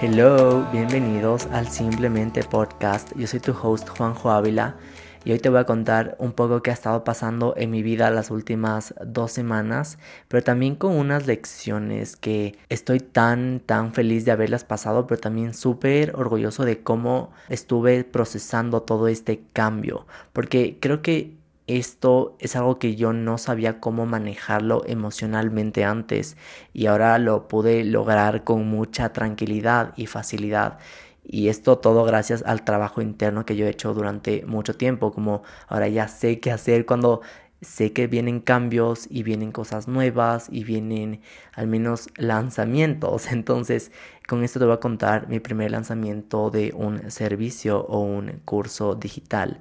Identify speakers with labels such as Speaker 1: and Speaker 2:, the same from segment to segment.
Speaker 1: Hello, bienvenidos al Simplemente Podcast. Yo soy tu host Juanjo Ávila y hoy te voy a contar un poco qué ha estado pasando en mi vida las últimas dos semanas, pero también con unas lecciones que estoy tan, tan feliz de haberlas pasado, pero también súper orgulloso de cómo estuve procesando todo este cambio, porque creo que esto es algo que yo no sabía cómo manejarlo emocionalmente antes y ahora lo pude lograr con mucha tranquilidad y facilidad. Y esto todo gracias al trabajo interno que yo he hecho durante mucho tiempo, como ahora ya sé qué hacer cuando sé que vienen cambios y vienen cosas nuevas y vienen al menos lanzamientos. Entonces, con esto te voy a contar mi primer lanzamiento de un servicio o un curso digital.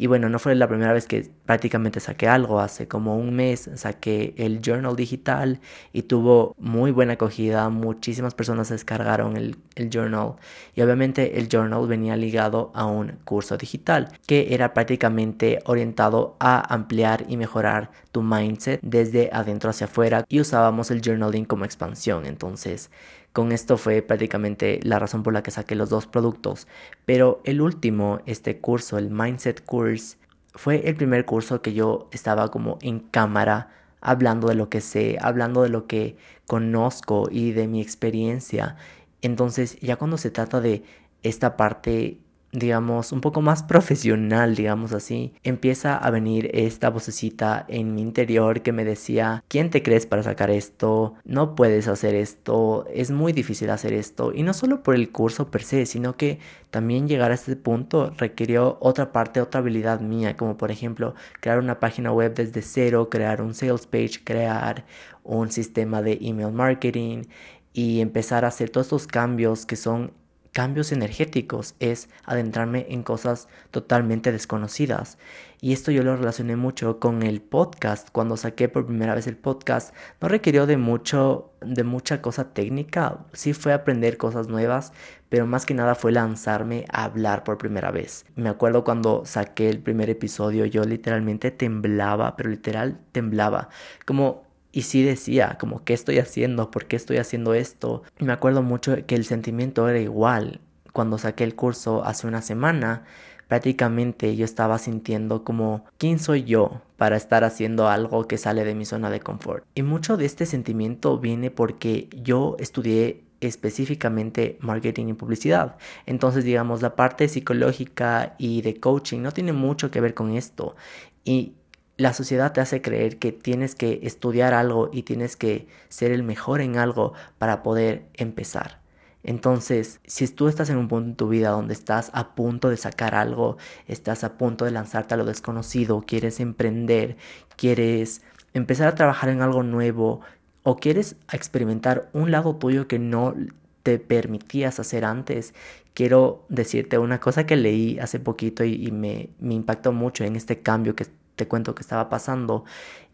Speaker 1: Y bueno, no fue la primera vez que prácticamente saqué algo. Hace como un mes saqué el journal digital y tuvo muy buena acogida. Muchísimas personas descargaron el, el journal. Y obviamente el journal venía ligado a un curso digital que era prácticamente orientado a ampliar y mejorar tu mindset desde adentro hacia afuera. Y usábamos el journaling como expansión. Entonces, con esto fue prácticamente la razón por la que saqué los dos productos. Pero el último, este curso, el Mindset Course, fue el primer curso que yo estaba como en cámara hablando de lo que sé, hablando de lo que conozco y de mi experiencia. Entonces ya cuando se trata de esta parte digamos, un poco más profesional, digamos así, empieza a venir esta vocecita en mi interior que me decía, ¿quién te crees para sacar esto? No puedes hacer esto, es muy difícil hacer esto. Y no solo por el curso per se, sino que también llegar a este punto requirió otra parte, otra habilidad mía, como por ejemplo crear una página web desde cero, crear un sales page, crear un sistema de email marketing y empezar a hacer todos estos cambios que son cambios energéticos, es adentrarme en cosas totalmente desconocidas. Y esto yo lo relacioné mucho con el podcast. Cuando saqué por primera vez el podcast, no requirió de mucho, de mucha cosa técnica. Sí fue aprender cosas nuevas, pero más que nada fue lanzarme a hablar por primera vez. Me acuerdo cuando saqué el primer episodio, yo literalmente temblaba, pero literal temblaba. Como y sí decía, como, ¿qué estoy haciendo? ¿Por qué estoy haciendo esto? Y me acuerdo mucho que el sentimiento era igual. Cuando saqué el curso hace una semana, prácticamente yo estaba sintiendo como, ¿quién soy yo para estar haciendo algo que sale de mi zona de confort? Y mucho de este sentimiento viene porque yo estudié específicamente marketing y publicidad. Entonces, digamos, la parte psicológica y de coaching no tiene mucho que ver con esto. Y la sociedad te hace creer que tienes que estudiar algo y tienes que ser el mejor en algo para poder empezar. Entonces, si tú estás en un punto en tu vida donde estás a punto de sacar algo, estás a punto de lanzarte a lo desconocido, quieres emprender, quieres empezar a trabajar en algo nuevo o quieres experimentar un lado tuyo que no te permitías hacer antes, quiero decirte una cosa que leí hace poquito y, me, me impactó mucho en este cambio que te cuento que estaba pasando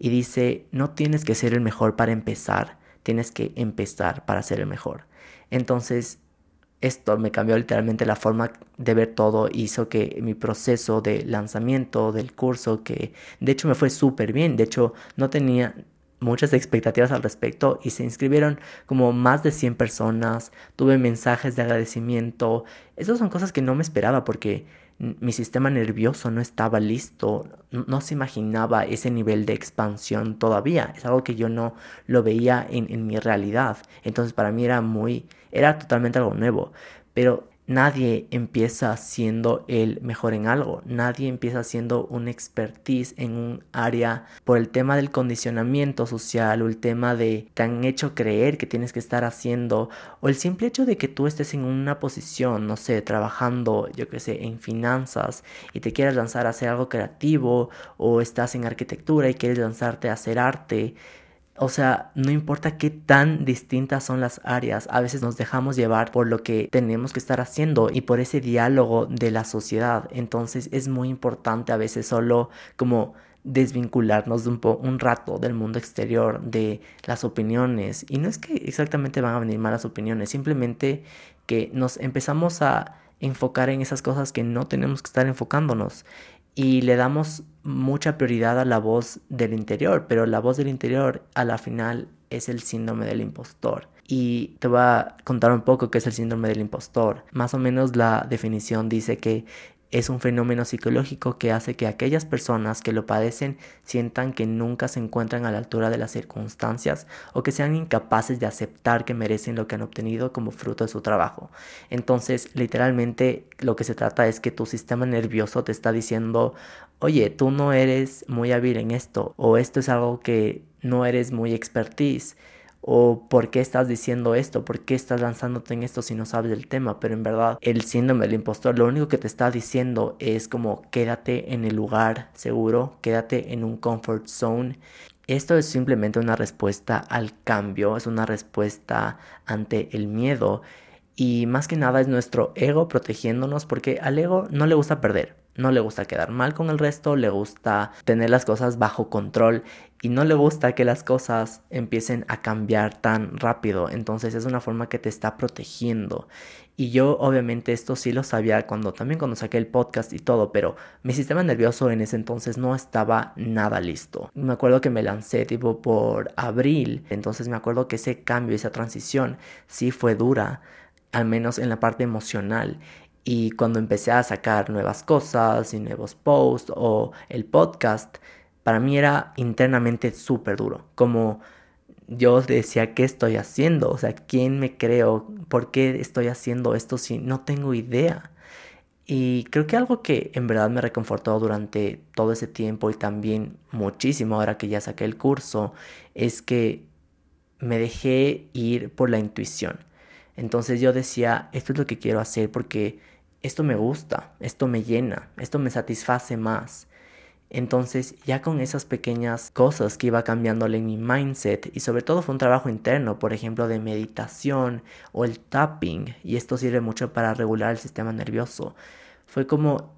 Speaker 1: y dice, no tienes que ser el mejor para empezar, tienes que empezar para ser el mejor. Entonces, esto me cambió literalmente la forma de ver todo, hizo que mi proceso de lanzamiento del curso, que de hecho me fue súper bien, de hecho no tenía muchas expectativas al respecto y se inscribieron como más de 100 personas, tuve mensajes de agradecimiento, esas son cosas que no me esperaba porque mi sistema nervioso no estaba listo, no se imaginaba ese nivel de expansión todavía, es algo que yo no lo veía en, en mi realidad, entonces para mí era muy, era totalmente algo nuevo, pero Nadie empieza siendo el mejor en algo, nadie empieza siendo un expertise en un área por el tema del condicionamiento social o el tema de te han hecho creer que tienes que estar haciendo o el simple hecho de que tú estés en una posición, no sé, trabajando, yo que sé, en finanzas y te quieras lanzar a hacer algo creativo o estás en arquitectura y quieres lanzarte a hacer arte o sea, no importa qué tan distintas son las áreas, a veces nos dejamos llevar por lo que tenemos que estar haciendo y por ese diálogo de la sociedad. Entonces es muy importante a veces solo como desvincularnos de un, un rato del mundo exterior, de las opiniones. Y no es que exactamente van a venir malas opiniones, simplemente que nos empezamos a enfocar en esas cosas que no tenemos que estar enfocándonos. y le damos mucha prioridad a la voz del interior, pero la voz del interior a la final es el síndrome del impostor. Y te voy a contar un poco qué es el síndrome del impostor. Más o menos la definición dice que es un fenómeno psicológico que hace que aquellas personas que lo padecen sientan que nunca se encuentran a la altura de las circunstancias o que sean incapaces de aceptar que merecen lo que han obtenido como fruto de su trabajo. Entonces, literalmente lo que se trata es que tu sistema nervioso te está diciendo, oye, tú no eres muy hábil en esto o esto es algo que no eres muy expertise o por qué estás diciendo esto, por qué estás lanzándote en esto si no sabes del tema, pero en verdad el síndrome del impostor lo único que te está diciendo es como quédate en el lugar seguro, quédate en un comfort zone. Esto es simplemente una respuesta al cambio, es una respuesta ante el miedo y más que nada es nuestro ego protegiéndonos porque al ego no le gusta perder. No le gusta quedar mal con el resto, le gusta tener las cosas bajo control y no le gusta que las cosas empiecen a cambiar tan rápido. Entonces es una forma que te está protegiendo. Y yo obviamente esto sí lo sabía cuando también cuando saqué el podcast y todo, pero mi sistema nervioso en ese entonces no estaba nada listo. Me acuerdo que me lancé tipo por abril, entonces me acuerdo que ese cambio, esa transición sí fue dura, al menos en la parte emocional. Y cuando empecé a sacar nuevas cosas y nuevos posts o el podcast, para mí era internamente súper duro. Como yo decía, ¿qué estoy haciendo? O sea, ¿quién me creo? ¿Por qué estoy haciendo esto si no tengo idea? Y creo que algo que en verdad me reconfortó durante todo ese tiempo y también muchísimo ahora que ya saqué el curso es que me dejé ir por la intuición. Entonces yo decía, esto es lo que quiero hacer porque esto me gusta, esto me llena, esto me satisface más. Entonces ya con esas pequeñas cosas que iba cambiándole en mi mindset y sobre todo fue un trabajo interno, por ejemplo de meditación o el tapping y esto sirve mucho para regular el sistema nervioso. Fue como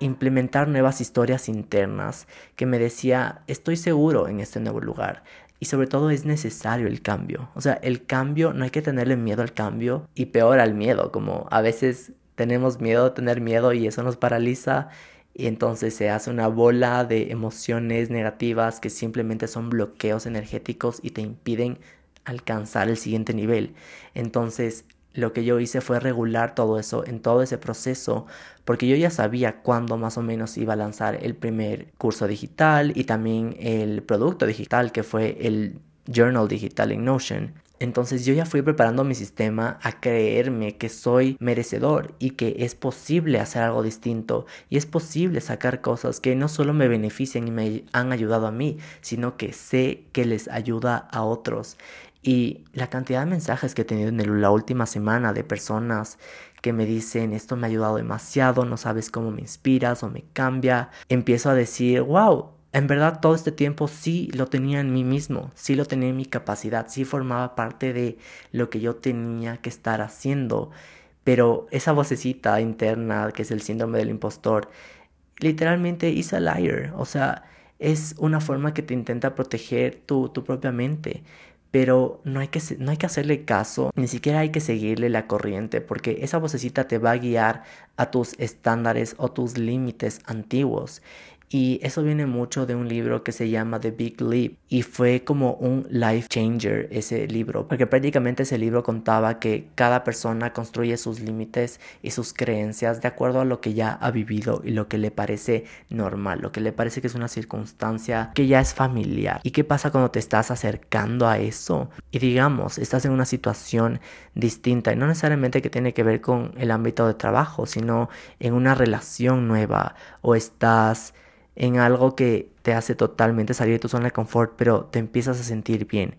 Speaker 1: implementar nuevas historias internas que me decía estoy seguro en este nuevo lugar, y sobre todo es necesario el cambio. O sea, el cambio, no hay que tenerle miedo al cambio y peor al miedo, como a veces tenemos miedo a tener miedo y eso nos paraliza y entonces se hace una bola de emociones negativas que simplemente son bloqueos energéticos y te impiden alcanzar el siguiente nivel. Entonces lo que yo hice fue regular todo eso en todo ese proceso porque yo ya sabía cuándo más o menos iba a lanzar el primer curso digital y también el producto digital que fue el journal digital en Notion. Entonces yo ya fui preparando mi sistema a creerme que soy merecedor y que es posible hacer algo distinto y es posible sacar cosas que no solo me benefician y me han ayudado a mí, sino que sé que les ayuda a otros. Y la cantidad de mensajes que he tenido en la última semana de personas que me dicen esto me ha ayudado demasiado, no sabes cómo me inspiras o me cambia, empiezo a decir, wow, en verdad todo este tiempo sí lo tenía en mí mismo, sí lo tenía en mi capacidad, sí formaba parte de lo que yo tenía que estar haciendo, pero esa vocecita interna que es el síndrome del impostor, literalmente is a liar, o sea, es una forma que te intenta proteger tu, tu propia mente. Pero no hay, que, no hay que hacerle caso, ni siquiera hay que seguirle la corriente, porque esa vocecita te va a guiar a tus estándares o tus límites antiguos. Y eso viene mucho de un libro que se llama The Big Leap y fue como un life changer ese libro, porque prácticamente ese libro contaba que cada persona construye sus límites y sus creencias de acuerdo a lo que ya ha vivido y lo que le parece normal, lo que le parece que es una circunstancia que ya es familiar. ¿Y qué pasa cuando te estás acercando a eso? Y digamos, estás en una situación distinta y no necesariamente que tiene que ver con el ámbito de trabajo, sino en una relación nueva o estás en algo que te hace totalmente salir de tu zona de confort, pero te empiezas a sentir bien.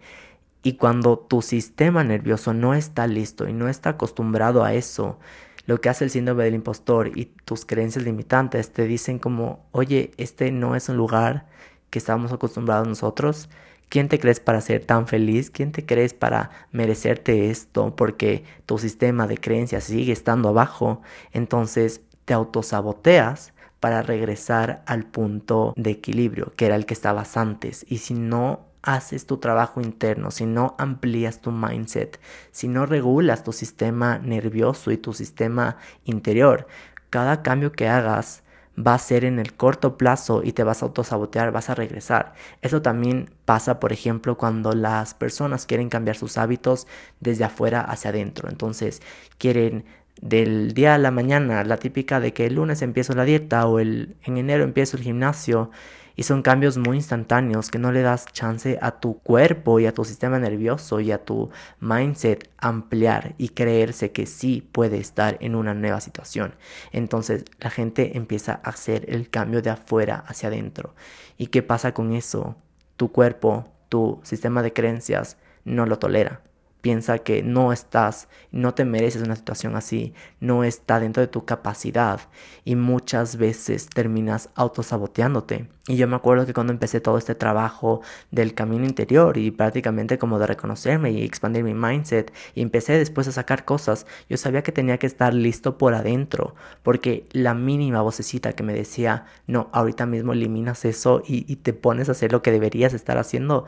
Speaker 1: Y cuando tu sistema nervioso no está listo y no está acostumbrado a eso, lo que hace el síndrome del impostor y tus creencias limitantes te dicen como, oye, este no es un lugar que estamos acostumbrados nosotros. ¿Quién te crees para ser tan feliz? ¿Quién te crees para merecerte esto? Porque tu sistema de creencias sigue estando abajo. Entonces te autosaboteas para regresar al punto de equilibrio, que era el que estabas antes. Y si no haces tu trabajo interno, si no amplías tu mindset, si no regulas tu sistema nervioso y tu sistema interior, cada cambio que hagas va a ser en el corto plazo y te vas a autosabotear, vas a regresar. Eso también pasa, por ejemplo, cuando las personas quieren cambiar sus hábitos desde afuera hacia adentro. Entonces, quieren del día a la mañana, la típica de que el lunes empiezo la dieta o el, en enero empiezo el gimnasio y son cambios muy instantáneos que no le das chance a tu cuerpo y a tu sistema nervioso y a tu mindset ampliar y creerse que sí puede estar en una nueva situación. Entonces la gente empieza a hacer el cambio de afuera hacia adentro. ¿Y qué pasa con eso? Tu cuerpo, tu sistema de creencias no lo tolera piensa que no estás, no te mereces una situación así, no está dentro de tu capacidad y muchas veces terminas autosaboteándote. Y yo me acuerdo que cuando empecé todo este trabajo del camino interior y prácticamente como de reconocerme y expandir mi mindset y empecé después a sacar cosas, yo sabía que tenía que estar listo por adentro, porque la mínima vocecita que me decía, no, ahorita mismo eliminas eso y, te pones a hacer lo que deberías estar haciendo,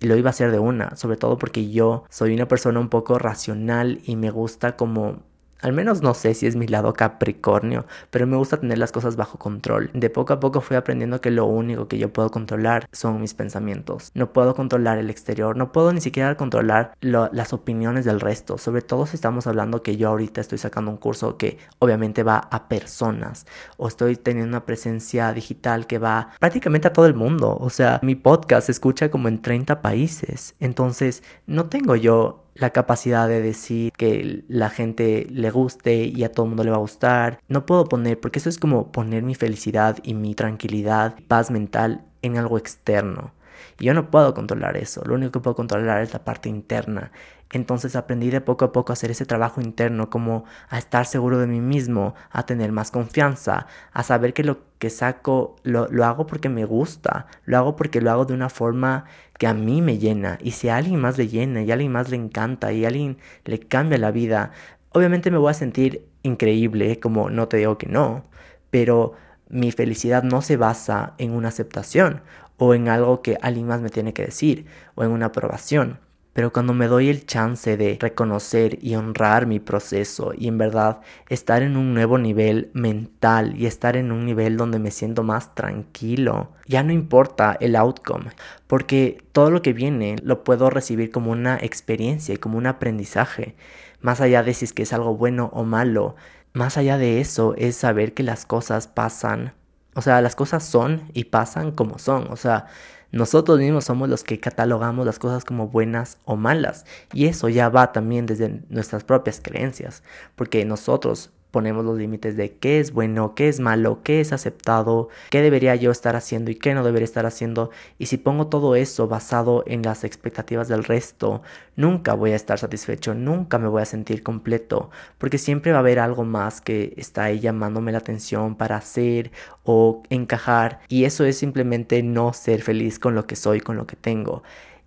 Speaker 1: lo iba a hacer de una, sobre todo porque yo soy una persona un poco racional y me gusta como al menos no sé si es mi lado capricornio, pero me gusta tener las cosas bajo control. De poco a poco fui aprendiendo que lo único que yo puedo controlar son mis pensamientos. No puedo controlar el exterior, no puedo ni siquiera controlar las opiniones del resto, sobre todo si estamos hablando que yo ahorita estoy sacando un curso que obviamente va a personas o estoy teniendo una presencia digital que va prácticamente a todo el mundo. O sea, mi podcast se escucha como en 30 países. Entonces, no tengo yo la capacidad de decir que la gente le guste y a todo el mundo le va a gustar. No puedo poner, porque eso es como poner mi felicidad y mi tranquilidad, paz mental en algo externo. Y yo no puedo controlar eso, lo único que puedo controlar es la parte interna. Entonces aprendí de poco a poco a hacer ese trabajo interno, como a estar seguro de mí mismo, a tener más confianza, a saber que lo que saco lo, lo hago porque me gusta, lo hago porque lo hago de una forma que a mí me llena. Y si a alguien más le llena y a alguien más le encanta y a alguien le cambia la vida, obviamente me voy a sentir increíble, como no te digo que no, pero mi felicidad no se basa en una aceptación o en algo que alguien más me tiene que decir o en una aprobación. Pero cuando me doy el chance de reconocer y honrar mi proceso y en verdad estar en un nuevo nivel mental y estar en un nivel donde me siento más tranquilo, ya no importa el outcome, porque todo lo que viene lo puedo recibir como una experiencia y como un aprendizaje, más allá de si es que es algo bueno o malo. Más allá de eso es saber que las cosas pasan o sea, las cosas son y pasan como son. O sea, nosotros mismos somos los que catalogamos las cosas como buenas o malas. Y eso ya va también desde nuestras propias creencias. Porque nosotros ponemos los límites de qué es bueno, qué es malo, qué es aceptado, qué debería yo estar haciendo y qué no debería estar haciendo. Y si pongo todo eso basado en las expectativas del resto, nunca voy a estar satisfecho, nunca me voy a sentir completo, porque siempre va a haber algo más que está ahí llamándome la atención para hacer o encajar. Y eso es simplemente no ser feliz con lo que soy, con lo que tengo.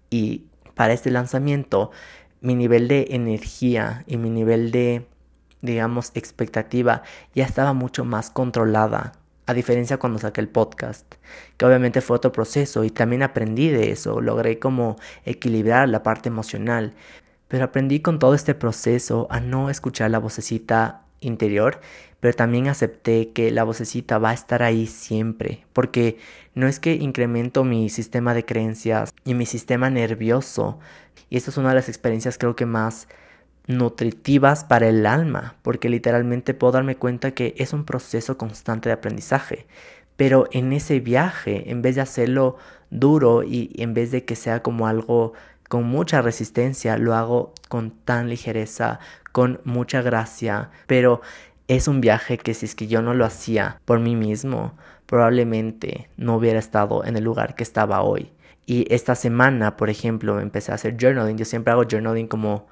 Speaker 1: Y para este lanzamiento, mi nivel de energía y mi nivel de digamos, expectativa ya estaba mucho más controlada, a diferencia cuando saqué el podcast, que obviamente fue otro proceso y también aprendí de eso, logré como equilibrar la parte emocional, pero aprendí con todo este proceso a no escuchar la vocecita interior, pero también acepté que la vocecita va a estar ahí siempre, porque no es que incremento mi sistema de creencias y mi sistema nervioso, y esta es una de las experiencias creo que más nutritivas para el alma, porque literalmente puedo darme cuenta que es un proceso constante de aprendizaje. Pero en ese viaje, en vez de hacerlo duro y en vez de que sea como algo con mucha resistencia, lo hago con tan ligereza, con mucha gracia, pero es un viaje que si es que yo no lo hacía por mí mismo, probablemente no hubiera estado en el lugar que estaba hoy. Y esta semana, por ejemplo, empecé a hacer journaling. Yo siempre hago journaling como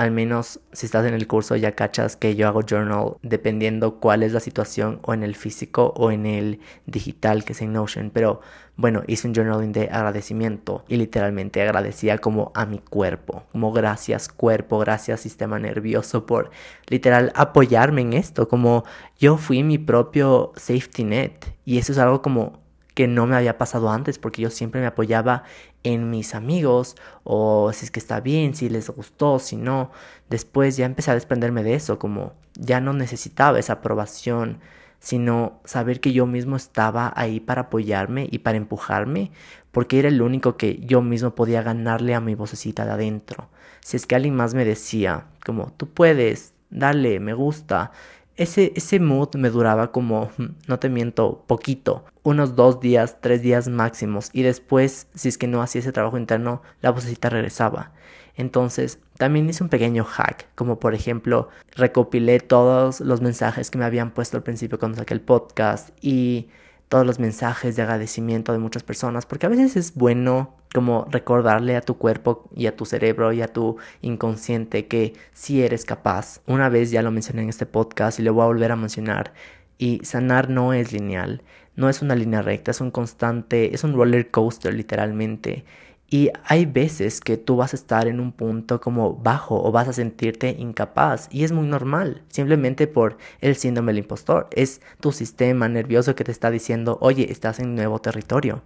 Speaker 1: al menos si estás en el curso ya cachas que yo hago journal dependiendo cuál es la situación o en el físico o en el digital que es en Notion. Pero bueno, hice un journaling de agradecimiento y literalmente agradecía como a mi cuerpo, como gracias cuerpo, gracias sistema nervioso por literal apoyarme en esto, como yo fui mi propio safety net y eso es algo como que no me había pasado antes porque yo siempre me apoyaba en mis amigos o si es que está bien, si les gustó, si no. Después ya empecé a desprenderme de eso, como ya no necesitaba esa aprobación sino saber que yo mismo estaba ahí para apoyarme y para empujarme, porque era el único que yo mismo podía ganarle a mi vocecita de adentro. Si es que alguien más me decía, como, tú puedes, dale, me gusta, ese, ese mood me duraba como, no te miento, poquito, unos dos días, tres días máximos, y después, si es que no hacía ese trabajo interno, la vocecita regresaba. Entonces, también hice un pequeño hack, como por ejemplo, recopilé todos los mensajes que me habían puesto al principio cuando saqué el podcast y todos los mensajes de agradecimiento de muchas personas, porque a veces es bueno como recordarle a tu cuerpo y a tu cerebro y a tu inconsciente que sí eres capaz. Una vez ya lo mencioné en este podcast y lo voy a volver a mencionar. Y sanar no es lineal, no es una línea recta, es un constante, es un roller coaster literalmente. Y hay veces que tú vas a estar en un punto como bajo o vas a sentirte incapaz y es muy normal, simplemente por el síndrome del impostor. Es tu sistema nervioso que te está diciendo, oye, estás en nuevo territorio.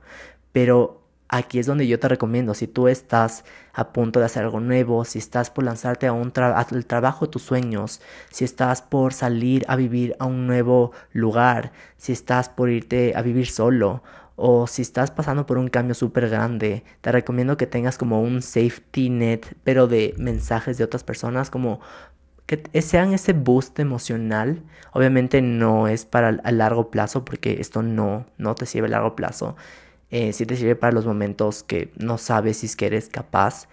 Speaker 1: Pero aquí es donde yo te recomiendo, si tú estás a punto de hacer algo nuevo, si estás por lanzarte a un al trabajo de tus sueños, si estás por salir a vivir a un nuevo lugar, si estás por irte a vivir solo o si estás pasando por un cambio súper grande, te recomiendo que tengas como un safety net, pero de mensajes de otras personas, como que sean ese boost emocional. Obviamente no es para a largo plazo, porque esto no, no te sirve a largo plazo. Eh, sí te sirve para los momentos que no sabes si es que eres capaz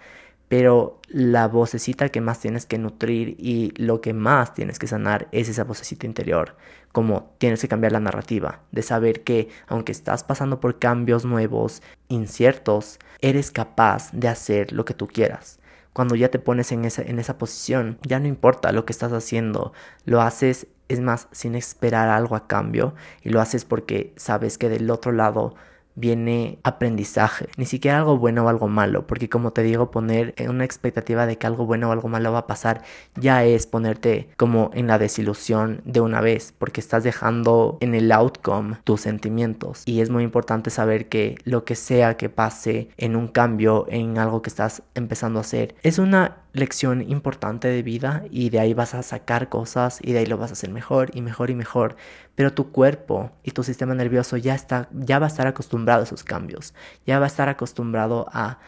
Speaker 1: pero la vocecita que más tienes que nutrir y lo que más tienes que sanar es esa vocecita interior, como tienes que cambiar la narrativa, de saber que aunque estás pasando por cambios nuevos, inciertos, eres capaz de hacer lo que tú quieras. Cuando ya te pones en esa, en esa posición, ya no importa lo que estás haciendo, lo haces, es más, sin esperar algo a cambio, y lo haces porque sabes que del otro lado viene aprendizaje, ni siquiera algo bueno o algo malo, porque como te digo, poner una expectativa de que algo bueno o algo malo va a pasar ya es ponerte como en la desilusión de una vez, porque estás dejando en el outcome tus sentimientos. Y es muy importante saber que lo que sea que pase en un cambio, en algo que estás empezando a hacer, es una lección importante de vida y de ahí vas a sacar cosas y de ahí lo vas a hacer mejor y mejor y mejor. Pero tu cuerpo y tu sistema nervioso ya está, ya va a estar acostumbrado a esos cambios, ya va a estar acostumbrado a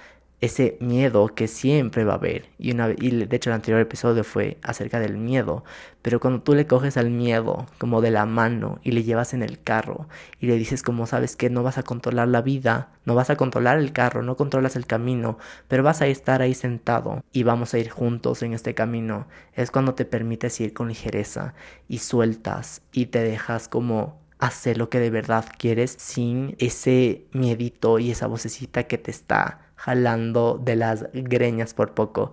Speaker 1: ese miedo que siempre va a haber. Y, una, y de hecho el anterior episodio fue acerca del miedo. Pero cuando tú le coges al miedo como de la mano y le llevas en el carro y le dices como sabes que no vas a controlar la vida, no vas a controlar el carro, no controlas el camino, pero vas a estar ahí sentado y vamos a ir juntos en este camino, es cuando te permites ir con ligereza y sueltas y te dejas como hacer lo que de verdad quieres sin ese miedito y esa vocecita que te está jalando de las greñas por poco.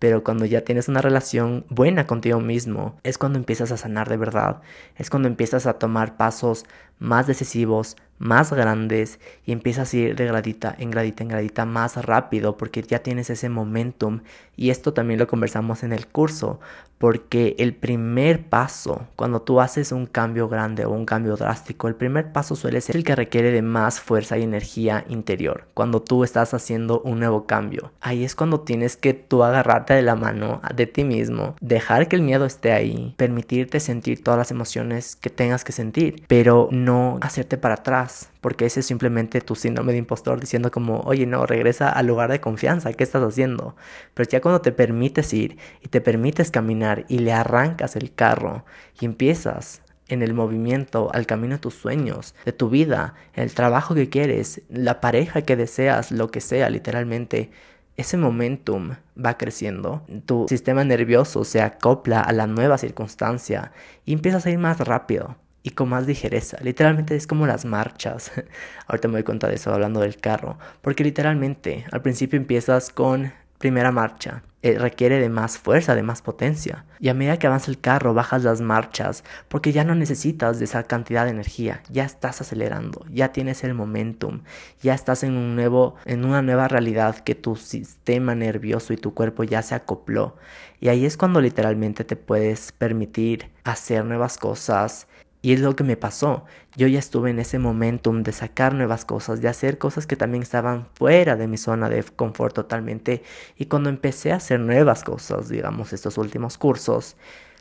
Speaker 1: Pero cuando ya tienes una relación buena contigo mismo, es cuando empiezas a sanar de verdad, es cuando empiezas a tomar pasos más decisivos, más grandes y empiezas a ir de gradita en gradita en gradita más rápido porque ya tienes ese momentum. Y esto también lo conversamos en el curso porque el primer paso cuando tú haces un cambio grande o un cambio drástico el primer paso suele ser el que requiere de más fuerza y energía interior cuando tú estás haciendo un nuevo cambio. Ahí es cuando tienes que tú agarrarte de la mano de ti mismo dejar que el miedo esté ahí permitirte sentir todas las emociones que tengas que sentir. Pero no hacerte para atrás, porque ese es simplemente tu síndrome de impostor diciendo como, oye, no, regresa al lugar de confianza, ¿qué estás haciendo? Pero ya cuando te permites ir y te permites caminar y le arrancas el carro y empiezas en el movimiento, al camino de tus sueños, de tu vida, el trabajo que quieres, la pareja que deseas, lo que sea, literalmente, ese momentum va creciendo, tu sistema nervioso se acopla a la nueva circunstancia y empiezas a ir más rápido y con más ligereza. Literalmente es como las marchas. Ahorita me doy cuenta de eso hablando del carro. Porque literalmente al principio empiezas con primera marcha. Eh, requiere de más fuerza, de más potencia. Y a medida que avanza el carro, bajas las marchas, porque ya no necesitas de esa cantidad de energía, ya estás acelerando, ya tienes el momentum, ya estás en un nuevo, en una nueva realidad que tu sistema nervioso y tu cuerpo ya se acopló. Y ahí es cuando literalmente te puedes permitir hacer nuevas cosas, y es lo que me pasó. Yo ya estuve en ese momentum de sacar nuevas cosas, de hacer cosas que también estaban fuera de mi zona de confort totalmente. Y cuando empecé a hacer nuevas cosas, digamos, estos últimos cursos,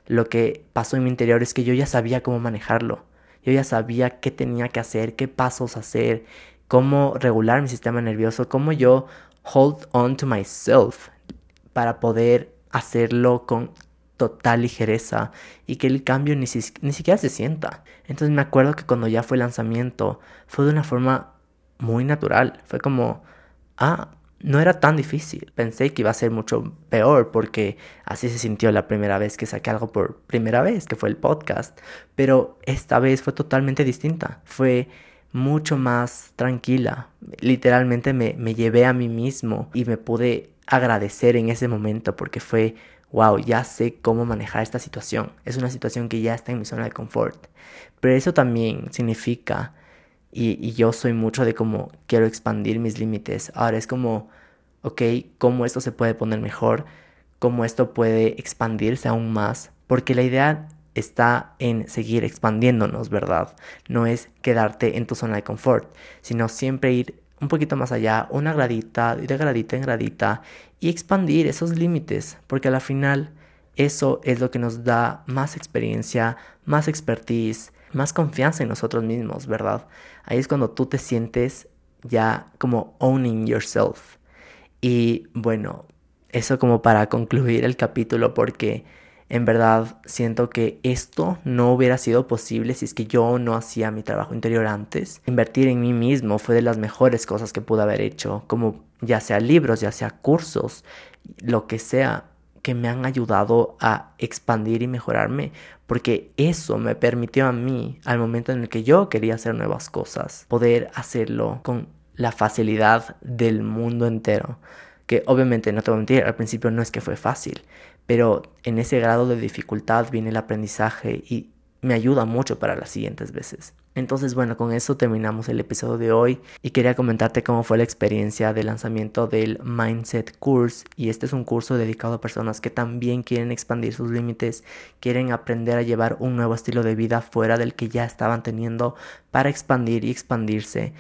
Speaker 1: lo que pasó en mi interior es que yo ya sabía cómo manejarlo. yo ya sabía qué tenía que hacer, qué pasos hacer, cómo regular mi sistema nervioso, cómo yo hold on to myself para poder hacerlo con total ligereza y que el cambio ni, ni siquiera se sienta. Entonces me acuerdo que cuando ya fue el lanzamiento fue de una forma muy natural. Fue como, ah, no era tan difícil. Pensé que iba a ser mucho peor porque así se sintió la primera vez que saqué algo por primera vez, que fue el podcast. Pero esta vez fue totalmente distinta. Fue mucho más tranquila. Literalmente me, me llevé a mí mismo y me pude agradecer en ese momento porque fue, wow, ya sé cómo manejar esta situación. Es una situación que ya está en mi zona de confort. Pero eso también significa y, yo soy mucho de como quiero expandir mis límites. Ahora es como, ok, ¿cómo esto se puede poner mejor? ¿Cómo esto puede expandirse aún más? Porque la idea está en seguir expandiéndonos, ¿verdad? No es quedarte en tu zona de confort, sino siempre ir un poquito más allá, una gradita, ir de gradita en gradita y expandir esos límites, porque al final eso es lo que nos da más experiencia, más expertise, más confianza en nosotros mismos, ¿verdad? Ahí es cuando tú te sientes ya como owning yourself. Y bueno, eso como para concluir el capítulo porque en verdad siento que esto no hubiera sido posible si es que yo no hacía mi trabajo interior antes. Invertir en mí mismo fue de las mejores cosas que pude haber hecho, como ya sea libros, ya sea cursos, lo que sea que me han ayudado a expandir y mejorarme, porque eso me permitió a mí, al momento en el que yo quería hacer nuevas cosas, poder hacerlo con la facilidad del mundo entero. Que obviamente no te voy a mentir, al principio no es que fue fácil, pero en ese grado de dificultad viene el aprendizaje y me ayuda mucho para las siguientes veces. Entonces, bueno, con eso terminamos el episodio de hoy y quería comentarte cómo fue la experiencia de lanzamiento del Mindset Course. Y este es un curso dedicado a personas que también quieren expandir sus límites, quieren aprender a llevar un nuevo estilo de vida fuera del que ya estaban teniendo para expandir y expandirse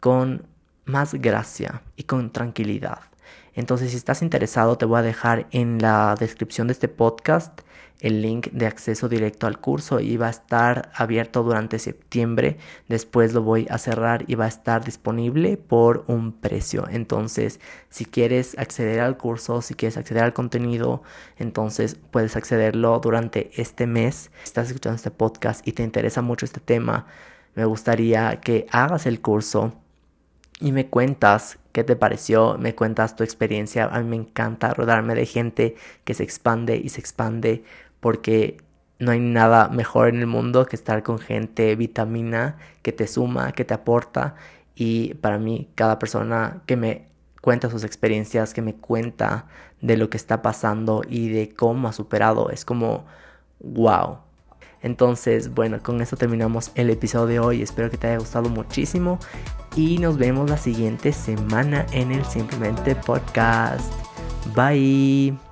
Speaker 1: con más gracia y con tranquilidad. Entonces, si estás interesado, te voy a dejar en la descripción de este podcast el link de acceso directo al curso y va a estar abierto durante septiembre. Después lo voy a cerrar y va a estar disponible por un precio. Entonces, si quieres acceder al curso, si quieres acceder al contenido, entonces puedes accederlo durante este mes. Si estás escuchando este podcast y te interesa mucho este tema, me gustaría que hagas el curso y me cuentas qué te pareció, me cuentas tu experiencia. A mí me encanta rodarme de gente que se expande y se expande porque no hay nada mejor en el mundo que estar con gente vitamina que te suma, que te aporta y para mí cada persona que me cuenta sus experiencias, que me cuenta de lo que está pasando y de cómo ha superado, es como wow. Entonces, bueno, con eso terminamos el episodio de hoy. Espero que te haya gustado muchísimo y nos vemos la siguiente semana en el Simplemente Podcast. Bye.